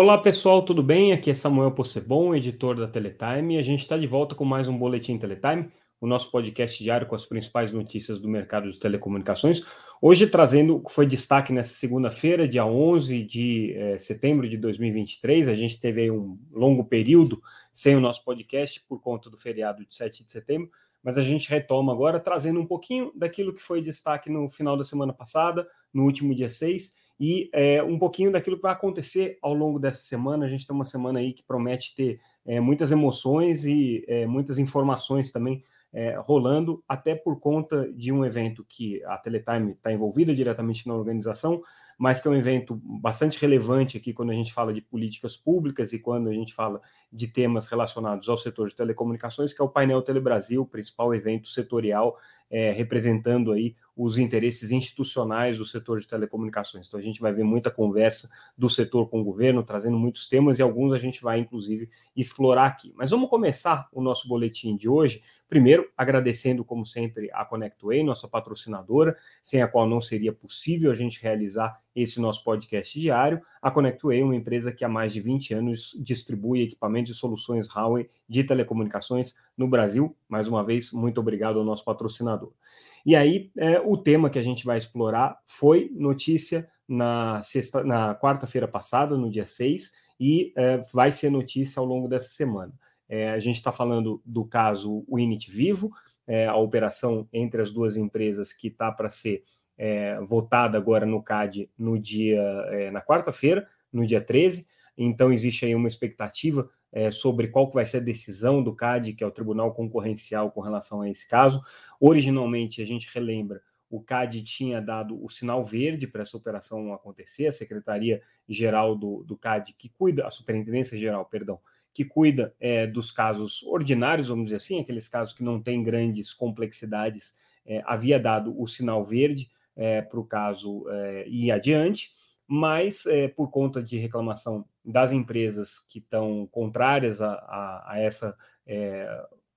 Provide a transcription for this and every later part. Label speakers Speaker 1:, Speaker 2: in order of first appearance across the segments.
Speaker 1: Olá pessoal, tudo bem? Aqui é Samuel Possebon, editor da Teletime, a gente está de volta com mais um Boletim Teletime, o nosso podcast diário com as principais notícias do mercado de telecomunicações. Hoje trazendo o que foi destaque nessa segunda-feira, dia 11 de eh, setembro de 2023. A gente teve um longo período sem o nosso podcast por conta do feriado de 7 de setembro, mas a gente retoma agora trazendo um pouquinho daquilo que foi destaque no final da semana passada, no último dia 6 e é, um pouquinho daquilo que vai acontecer ao longo dessa semana. A gente tem uma semana aí que promete ter é, muitas emoções e é, muitas informações também é, rolando, até por conta de um evento que a Teletime está envolvida diretamente na organização, mas que é um evento bastante relevante aqui quando a gente fala de políticas públicas e quando a gente fala de temas relacionados ao setor de telecomunicações, que é o painel Telebrasil, o principal evento setorial é, representando aí os interesses institucionais do setor de telecomunicações. Então a gente vai ver muita conversa do setor com o governo, trazendo muitos temas e alguns a gente vai inclusive explorar aqui. Mas vamos começar o nosso boletim de hoje, primeiro agradecendo como sempre a ConnectWay, nossa patrocinadora, sem a qual não seria possível a gente realizar esse nosso podcast diário. A ConnectWay é uma empresa que há mais de 20 anos distribui equipamentos e soluções Huawei de telecomunicações no Brasil. Mais uma vez, muito obrigado ao nosso patrocinador. E aí, é, o tema que a gente vai explorar foi notícia na, sexta, na quarta-feira passada, no dia 6, e é, vai ser notícia ao longo dessa semana. É, a gente está falando do caso Winit Vivo, é, a operação entre as duas empresas que está para ser é, votada agora no CAD no dia, é, na quarta-feira, no dia 13. Então, existe aí uma expectativa é, sobre qual vai ser a decisão do CAD, que é o Tribunal Concorrencial, com relação a esse caso. Originalmente, a gente relembra, o CAD tinha dado o sinal verde para essa operação acontecer, a Secretaria-Geral do, do CAD, que cuida, a Superintendência-Geral, perdão, que cuida é, dos casos ordinários, vamos dizer assim, aqueles casos que não têm grandes complexidades, é, havia dado o sinal verde é, para o caso é, ir adiante mas é, por conta de reclamação das empresas que estão contrárias a, a, a essa, é,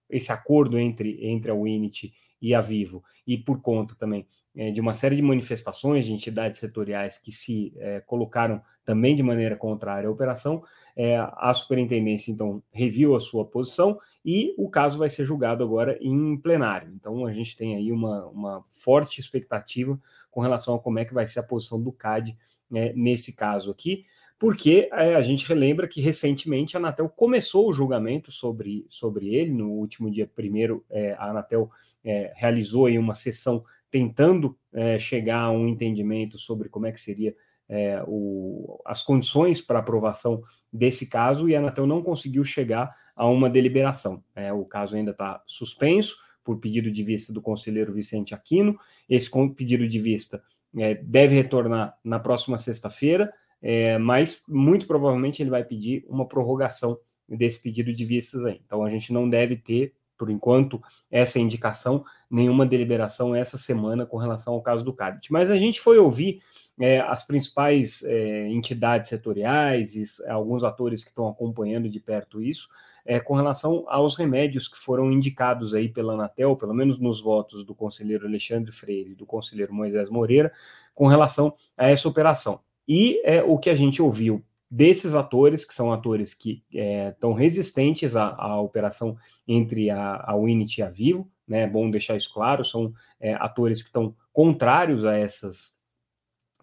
Speaker 1: esse acordo entre, entre a Winit e a Vivo, e por conta também é, de uma série de manifestações de entidades setoriais que se é, colocaram também de maneira contrária à operação, é, a superintendência então reviu a sua posição e o caso vai ser julgado agora em plenário. Então a gente tem aí uma, uma forte expectativa com relação a como é que vai ser a posição do CAD né, nesse caso aqui, porque é, a gente relembra que recentemente a Anatel começou o julgamento sobre, sobre ele, no último dia primeiro, é, a Anatel é, realizou aí uma sessão tentando é, chegar a um entendimento sobre como é que seria é, o, as condições para aprovação desse caso, e a Anatel não conseguiu chegar a uma deliberação. É, o caso ainda está suspenso, por pedido de vista do conselheiro Vicente Aquino. Esse pedido de vista é, deve retornar na próxima sexta-feira, é, mas muito provavelmente ele vai pedir uma prorrogação desse pedido de vistas aí. Então a gente não deve ter, por enquanto, essa indicação, nenhuma deliberação essa semana com relação ao caso do CADIT. Mas a gente foi ouvir é, as principais é, entidades setoriais e alguns atores que estão acompanhando de perto isso, é, com relação aos remédios que foram indicados aí pela Anatel, pelo menos nos votos do conselheiro Alexandre Freire e do conselheiro Moisés Moreira, com relação a essa operação. E é, o que a gente ouviu desses atores, que são atores que estão é, resistentes à, à, operação entre a, a Unity e a Vivo, né? É bom deixar isso claro, são é, atores que estão contrários a essas.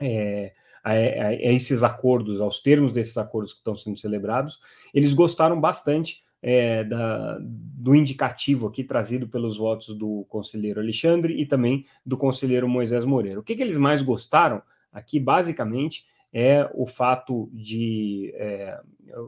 Speaker 1: É, a, a, esses acordos, aos termos desses acordos que estão sendo celebrados, eles gostaram bastante é, da, do indicativo aqui trazido pelos votos do conselheiro Alexandre e também do conselheiro Moisés Moreira. O que, que eles mais gostaram aqui, basicamente, é o fato de é,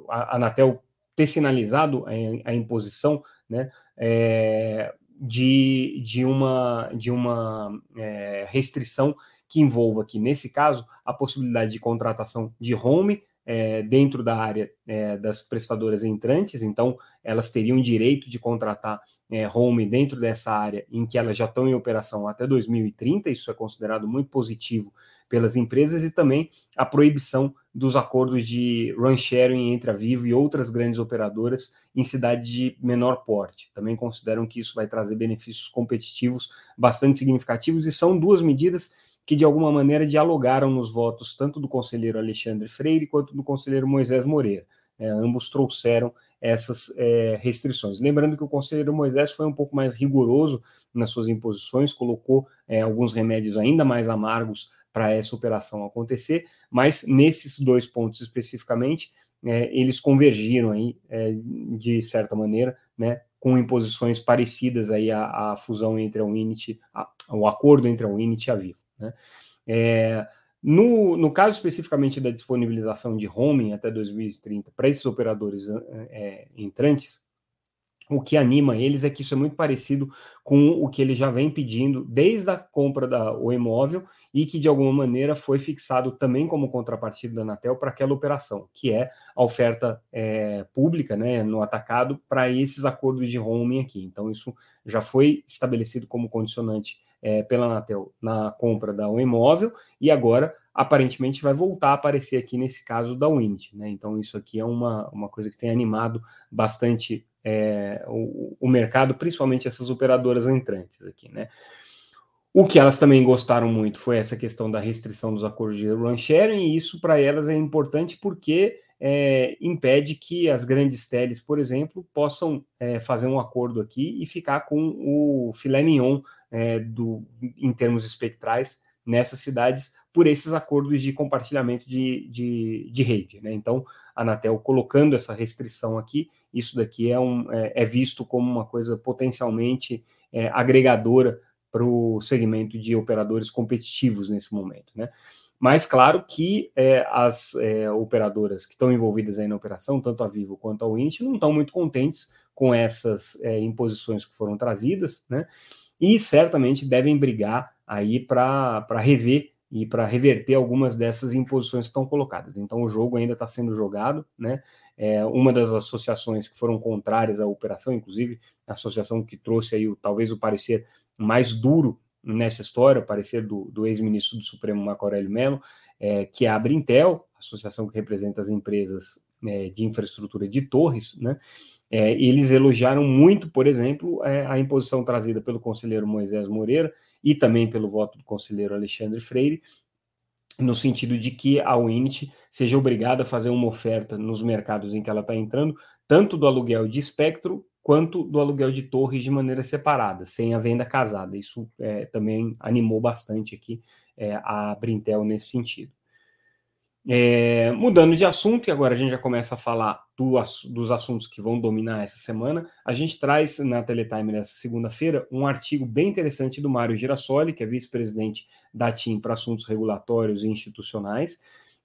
Speaker 1: a Anatel ter sinalizado a, a imposição né, é, de, de uma, de uma é, restrição que envolva aqui, nesse caso, a possibilidade de contratação de home é, dentro da área é, das prestadoras entrantes, então elas teriam direito de contratar é, home dentro dessa área em que elas já estão em operação até 2030, isso é considerado muito positivo pelas empresas, e também a proibição dos acordos de run sharing entre a Vivo e outras grandes operadoras em cidades de menor porte. Também consideram que isso vai trazer benefícios competitivos bastante significativos, e são duas medidas que de alguma maneira dialogaram nos votos tanto do conselheiro Alexandre Freire quanto do conselheiro Moisés Moreira. É, ambos trouxeram essas é, restrições. Lembrando que o conselheiro Moisés foi um pouco mais rigoroso nas suas imposições, colocou é, alguns remédios ainda mais amargos para essa operação acontecer, mas nesses dois pontos especificamente, é, eles convergiram aí, é, de certa maneira, né, com imposições parecidas aí à, à fusão entre a Unity, o acordo entre a Unity e a Vivo. Né. É, no, no caso especificamente da disponibilização de roaming até 2030 para esses operadores é, entrantes, o que anima eles é que isso é muito parecido com o que ele já vem pedindo desde a compra da o imóvel e que de alguma maneira foi fixado também como contrapartida da Anatel para aquela operação, que é a oferta é, pública, né, no atacado para esses acordos de roaming aqui. Então isso já foi estabelecido como condicionante é, pela Anatel na compra da imóvel e agora aparentemente vai voltar a aparecer aqui nesse caso da Wind. Né? Então, isso aqui é uma, uma coisa que tem animado bastante é, o, o, mercado, principalmente essas operadoras entrantes aqui. Né? O que elas também gostaram muito foi essa questão da restrição dos acordos de run sharing, e isso para elas é importante porque é, impede que as grandes teles, por exemplo, possam é, fazer um acordo aqui e ficar com o filé mignon é, do, em termos espectrais nessas cidades por esses acordos de compartilhamento de, de, de rede. Né? Então, a Anatel colocando essa restrição aqui, isso daqui é, um, é, é visto como uma coisa potencialmente é, agregadora para o segmento de operadores competitivos nesse momento. Né? Mas, claro que é, as é, operadoras que estão envolvidas aí na operação, tanto a Vivo quanto a Wind, não estão muito contentes com essas é, imposições que foram trazidas, né? E certamente devem brigar aí para rever e para reverter algumas dessas imposições que estão colocadas. Então, o jogo ainda está sendo jogado, né? É, uma das associações que foram contrárias à operação, inclusive a associação que trouxe aí o, talvez o parecer mais duro nessa história, o parecer do, do ex-ministro do Supremo Marco Aurélio Mello, é, que é a Brintel, associação que representa as empresas é, de infraestrutura de torres, né? É, eles elogiaram muito, por exemplo, é, a imposição trazida pelo conselheiro Moisés Moreira e também pelo voto do conselheiro Alexandre Freire, no sentido de que a Unity seja obrigada a fazer uma oferta nos mercados em que ela está entrando, tanto do aluguel de espectro quanto do aluguel de torres de maneira separada, sem a venda casada. Isso é, também animou bastante aqui é, a Brintel nesse sentido. É, mudando de assunto, e agora a gente já começa a falar do, dos assuntos que vão dominar essa semana, a gente traz na Teletime nessa segunda-feira um artigo bem interessante do Mário Girassoli, que é vice-presidente da TIM para assuntos regulatórios e institucionais,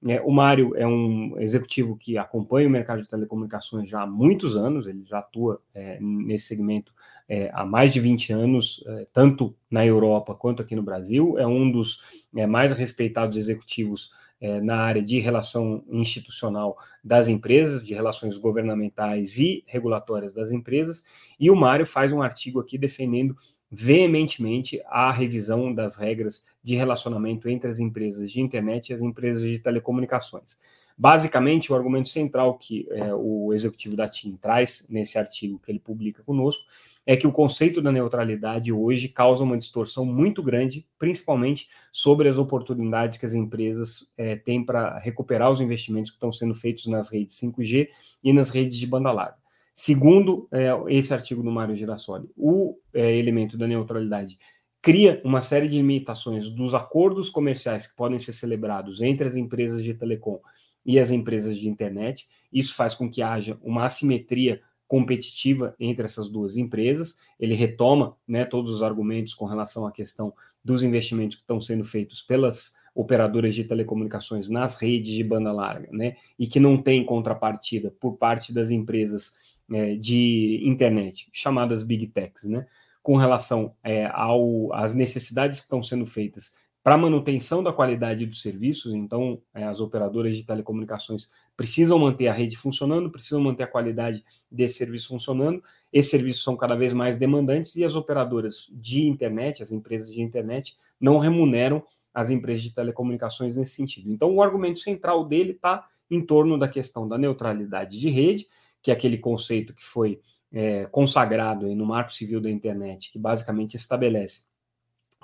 Speaker 1: é, o Mário é um executivo que acompanha o mercado de telecomunicações já há muitos anos, ele já atua é, nesse segmento é, há mais de 20 anos, é, tanto na Europa quanto aqui no Brasil. É um dos é, mais respeitados executivos é, na área de relação institucional das empresas, de relações governamentais e regulatórias das empresas. E o Mário faz um artigo aqui defendendo veementemente a revisão das regras de relacionamento entre as empresas de internet e as empresas de telecomunicações. Basicamente, o argumento central que é, o executivo da TIM traz nesse artigo que ele publica conosco é que o conceito da neutralidade hoje causa uma distorção muito grande, principalmente sobre as oportunidades que as empresas é, têm para recuperar os investimentos que estão sendo feitos nas redes 5G e nas redes de banda larga. Segundo é, esse artigo do Mário Girassoli, o é, elemento da neutralidade cria uma série de limitações dos acordos comerciais que podem ser celebrados entre as empresas de telecom e as empresas de internet. Isso faz com que haja uma assimetria competitiva entre essas duas empresas. Ele retoma né, todos os argumentos com relação à questão dos investimentos que estão sendo feitos pelas operadoras de telecomunicações nas redes de banda larga, né, e que não tem contrapartida por parte das empresas é, de internet, chamadas Big Techs, né, com relação é, ao, às necessidades que estão sendo feitas para manutenção da qualidade dos serviços, então é, as operadoras de telecomunicações precisam manter a rede funcionando, precisam manter a qualidade desse serviço funcionando. Esses serviços são cada vez mais demandantes e as operadoras de internet, as empresas de internet, não remuneram as empresas de telecomunicações nesse sentido. Então, o argumento central dele está em torno da questão da neutralidade de rede, que é aquele conceito que foi é, consagrado no Marco Civil da Internet, que basicamente estabelece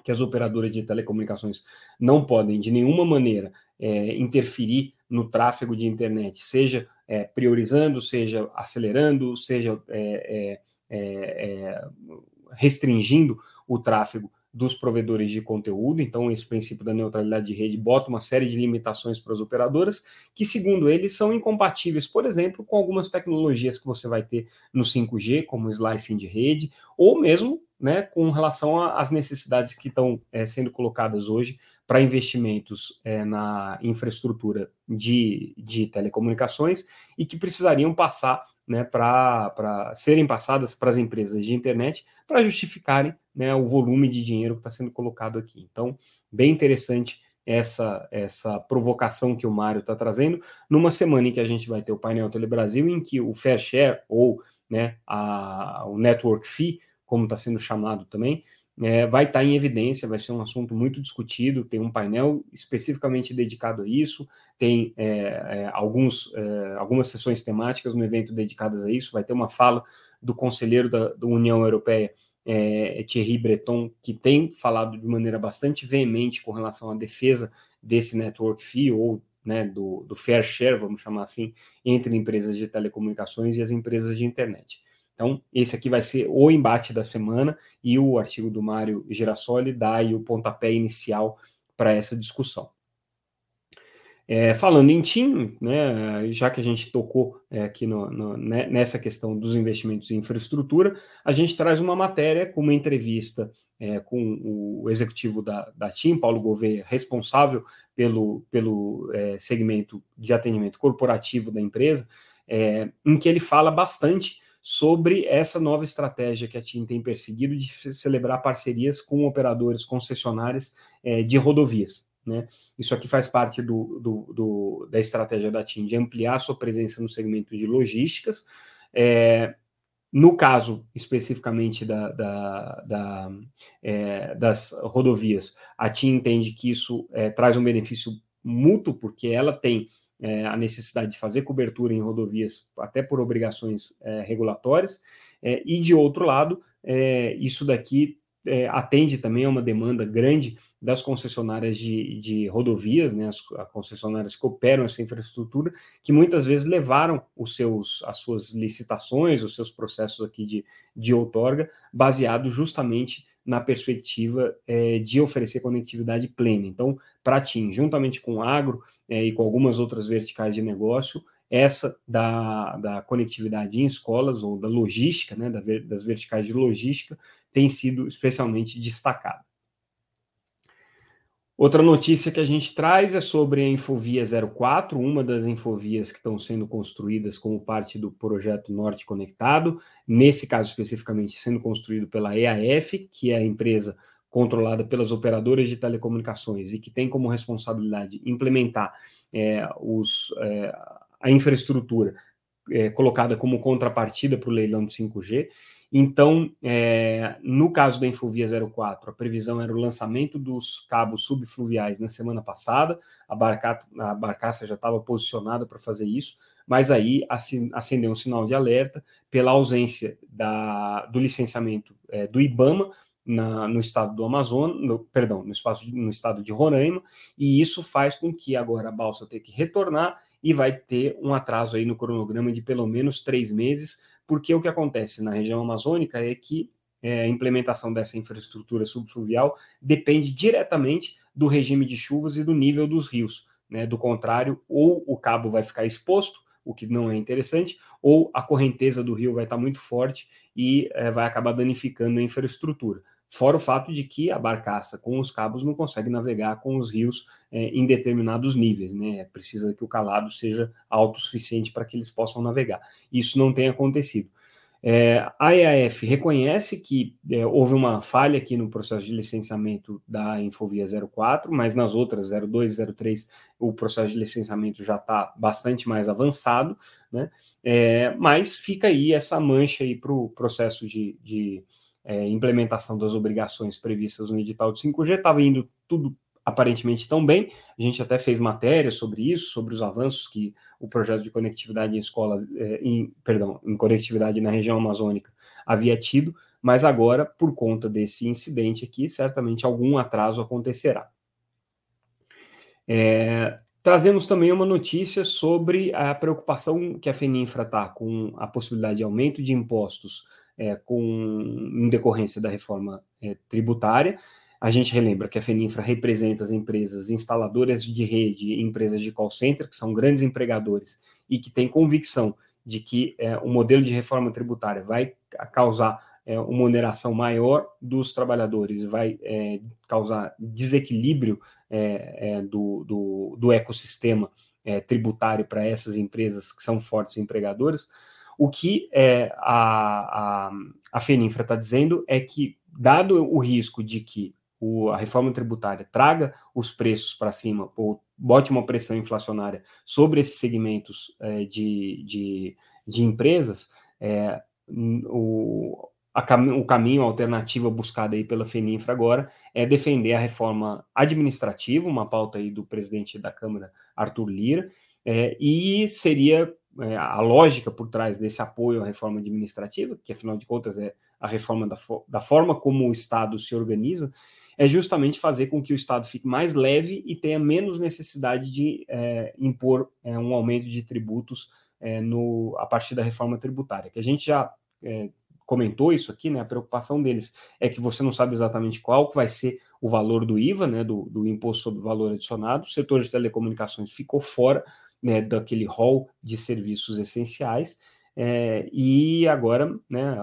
Speaker 1: que as operadoras de telecomunicações não podem de nenhuma maneira é, interferir no tráfego de internet, seja é, priorizando, seja acelerando, seja é, é, é, restringindo o tráfego dos provedores de conteúdo. Então, esse princípio da neutralidade de rede bota uma série de limitações para as operadoras, que, segundo eles, são incompatíveis, por exemplo, com algumas tecnologias que você vai ter no 5G, como slicing de rede, ou mesmo né, com relação às necessidades que estão é, sendo colocadas hoje para investimentos é, na infraestrutura de, de telecomunicações e que precisariam passar né, para serem passadas para as empresas de internet para justificarem né, o volume de dinheiro que está sendo colocado aqui. Então, bem interessante essa, essa provocação que o Mário está trazendo, numa semana em que a gente vai ter o painel Telebrasil, em que o Fair Share, ou né, a, o Network Fee, como está sendo chamado também, é, vai estar tá em evidência, vai ser um assunto muito discutido, tem um painel especificamente dedicado a isso, tem é, é, alguns, é, algumas sessões temáticas no evento dedicadas a isso, vai ter uma fala do conselheiro da, da União Europeia, é, Thierry Breton, que tem falado de maneira bastante veemente com relação à defesa desse network fee, ou né, do, do fair share, vamos chamar assim, entre empresas de telecomunicações e as empresas de internet. Então, esse aqui vai ser o embate da semana e o artigo do Mário Girassoli dá aí o pontapé inicial para essa discussão. É, falando em TIM, né, já que a gente tocou é, aqui no, no, né, nessa questão dos investimentos em infraestrutura, a gente traz uma matéria com uma entrevista é, com o executivo da, da TIM, Paulo Gouveia, responsável pelo, pelo é, segmento de atendimento corporativo da empresa, é, em que ele fala bastante sobre essa nova estratégia que a TIM tem perseguido de celebrar parcerias com operadores concessionários é, de rodovias. Né? Isso aqui faz parte do, do, do, da estratégia da TIM de ampliar sua presença no segmento de logísticas. É, no caso especificamente da, da, da, é, das rodovias, a TIM entende que isso traz um benefício mútuo, porque ela tem é, a necessidade de fazer cobertura em rodovias, até por obrigações é, regulatórias, é, e de outro lado, é, isso daqui é, atende também a uma demanda grande das concessionárias de, de rodovias, né, as, as, concessionárias que operam essa infraestrutura, que muitas vezes levaram os seus, as suas licitações, os seus processos aqui de, de outorga, baseado justamente na perspectiva é, de oferecer conectividade plena. Então, para TIM, juntamente com o agro é, e com algumas outras verticais de negócio, essa da, da conectividade em escolas ou da logística, né, da, das verticais de logística, tem sido especialmente destacada. Outra notícia que a gente traz é sobre a Infovia 04, uma das infovias que estão sendo construídas como parte do projeto Norte Conectado, nesse caso especificamente sendo construído pela EAF, que é a empresa controlada pelas operadoras de telecomunicações e que tem como responsabilidade implementar é, os, é, a infraestrutura é, colocada como contrapartida para o leilão do 5G. Então, é, no caso da Infovia 04, a previsão era o lançamento dos cabos subfluviais na semana passada, a, barca, a barcaça já estava posicionada para fazer isso, mas aí acendeu um sinal de alerta pela ausência da, do licenciamento é, do IBAMA na, no estado do Amazonas, no, perdão, no, espaço, no estado de Roraima, e isso faz com que agora a balsa tenha que retornar e vai ter um atraso aí no cronograma de pelo menos três meses, porque o que acontece na região amazônica é que é, a implementação dessa infraestrutura subfluvial depende diretamente do regime de chuvas e do nível dos rios. Né? Do contrário, ou o cabo vai ficar exposto, o que não é interessante, ou a correnteza do rio vai estar muito forte e é, vai acabar danificando a infraestrutura. Fora o fato de que a barcaça com os cabos não consegue navegar com os rios é, em determinados níveis, né? Precisa que o calado seja alto o suficiente para que eles possam navegar. Isso não tem acontecido. É, a EAF reconhece que é, houve uma falha aqui no processo de licenciamento da Infovia 04, mas nas outras 02 e 03 o processo de licenciamento já está bastante mais avançado, né? É, mas fica aí essa mancha aí para o processo de, de é, implementação das obrigações previstas no edital de 5G, estava indo tudo aparentemente tão bem. A gente até fez matéria sobre isso, sobre os avanços que o projeto de conectividade em escola, é, em, perdão, em conectividade na região amazônica havia tido, mas agora, por conta desse incidente aqui, certamente algum atraso acontecerá. É, trazemos também uma notícia sobre a preocupação que a Feninfra está com a possibilidade de aumento de impostos é, com, em decorrência da reforma é, tributária. A gente relembra que a Feninfra representa as empresas instaladoras de rede empresas de call center, que são grandes empregadores e que têm convicção de que é, o modelo de reforma tributária vai causar é, uma oneração maior dos trabalhadores, vai é, causar desequilíbrio é, é do, do, do, ecossistema é, tributário para essas empresas que são fortes empregadoras. O que a, a, a FENINFRA está dizendo é que, dado o risco de que o, a reforma tributária traga os preços para cima, ou bote uma pressão inflacionária sobre esses segmentos é, de, de, de, empresas, é, o, cam o caminho, a alternativa buscada aí pela FENINFRA agora é defender a reforma administrativa, uma pauta aí do presidente da Câmara, Arthur Lira, é, e seria é, a lógica por trás desse apoio à reforma administrativa, que afinal de contas é a reforma da, fo da forma como o Estado se organiza, é justamente fazer com que o Estado fique mais leve e tenha menos necessidade de é, impor é, um aumento de tributos é, no, a partir da reforma tributária, que a gente já é, comentou isso aqui, né? A preocupação deles é que você não sabe exatamente qual vai ser o valor do IVA, né? Do, do imposto sobre valor adicionado. O setor de telecomunicações ficou fora né, daquele rol de serviços essenciais. É, e agora, né,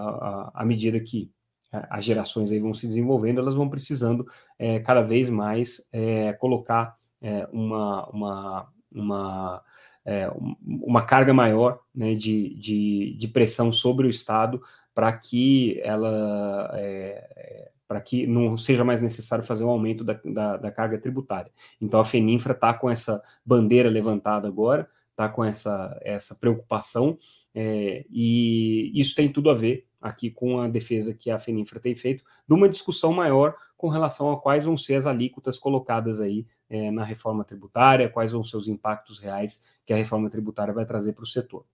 Speaker 1: à medida que as gerações aí vão se desenvolvendo, elas vão precisando é, cada vez mais é, colocar é, uma, uma, uma, é, uma carga maior né, de, de, de, pressão sobre o Estado para que ela é, para que não seja mais necessário fazer um aumento da, da, da carga tributária. Então a Feninfra está com essa bandeira levantada agora, está com essa, essa preocupação, é, e isso tem tudo a ver aqui com a defesa que a Feninfra tem feito, de uma discussão maior com relação a quais vão ser as alíquotas colocadas aí é, na reforma tributária, quais vão ser os impactos reais que a reforma tributária vai trazer para o setor.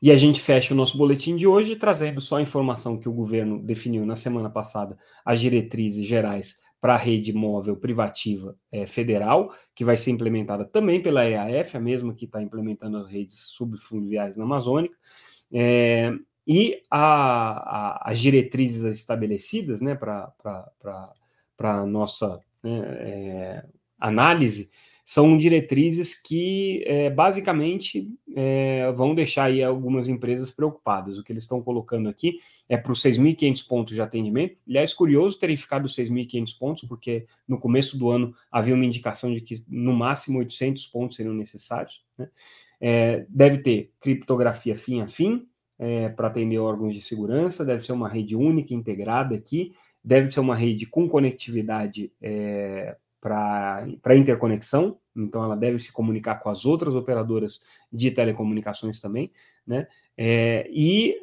Speaker 1: E a gente fecha o nosso boletim de hoje trazendo só a informação que o governo definiu na semana passada, as diretrizes gerais para a rede móvel privativa é, federal, que vai ser implementada também pela EAF, a mesma que está implementando as redes subfluviais na Amazônica, é, e a, a, as diretrizes estabelecidas né, para a nossa né, é, análise são diretrizes que é, basicamente é, vão deixar aí algumas empresas preocupadas. O que eles estão colocando aqui é para os 6.500 pontos de atendimento. Aliás, curioso terem ficado 6.500 pontos, porque no começo do ano havia uma indicação de que no máximo 800 pontos seriam necessários. Né? É, deve ter criptografia fim a fim é, para atender órgãos de segurança, deve ser uma rede única integrada aqui, deve ser uma rede com conectividade é, para interconexão, então ela deve se comunicar com as outras operadoras de telecomunicações também, né? É, e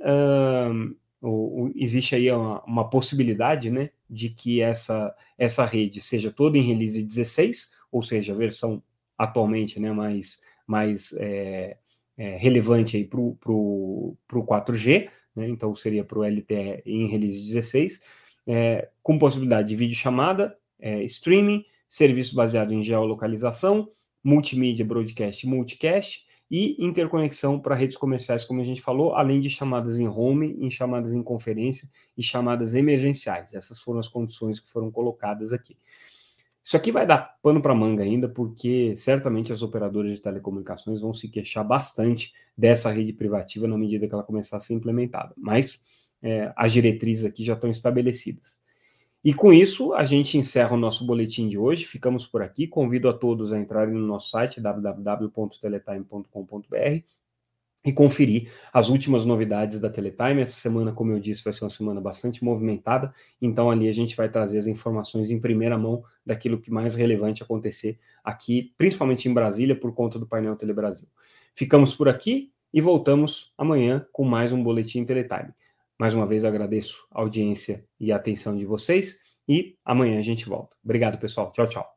Speaker 1: o, o, existe aí uma, uma, possibilidade, né, de que essa, essa rede seja toda em release 16, ou seja, a versão atualmente, né, mais, mais é, é, relevante para o 4G, né, então seria para o LTE em release 16, é, com possibilidade de vídeo chamada, é, streaming, serviço baseado em geolocalização, multimídia, broadcast, multicast e interconexão para redes comerciais, como a gente falou, além de chamadas em home, em chamadas em conferência e chamadas emergenciais. Essas foram as condições que foram colocadas aqui. Isso aqui vai dar pano para manga ainda, porque certamente as operadoras de telecomunicações vão se queixar bastante dessa rede privativa na medida que ela começar a ser implementada. Mas é, as diretrizes aqui já estão estabelecidas. E com isso, a gente encerra o nosso boletim de hoje. Ficamos por aqui. Convido a todos a entrarem no nosso site www.teletime.com.br e conferir as últimas novidades da Teletime. Essa semana, como eu disse, vai ser uma semana bastante movimentada, então ali a gente vai trazer as informações em primeira mão daquilo que mais relevante acontecer aqui, principalmente em Brasília, por conta do painel Telebrasil. Ficamos por aqui e voltamos amanhã com mais um Boletim Teletime. Mais uma vez agradeço a audiência e a atenção de vocês e amanhã a gente volta. Obrigado, pessoal. Tchau, tchau.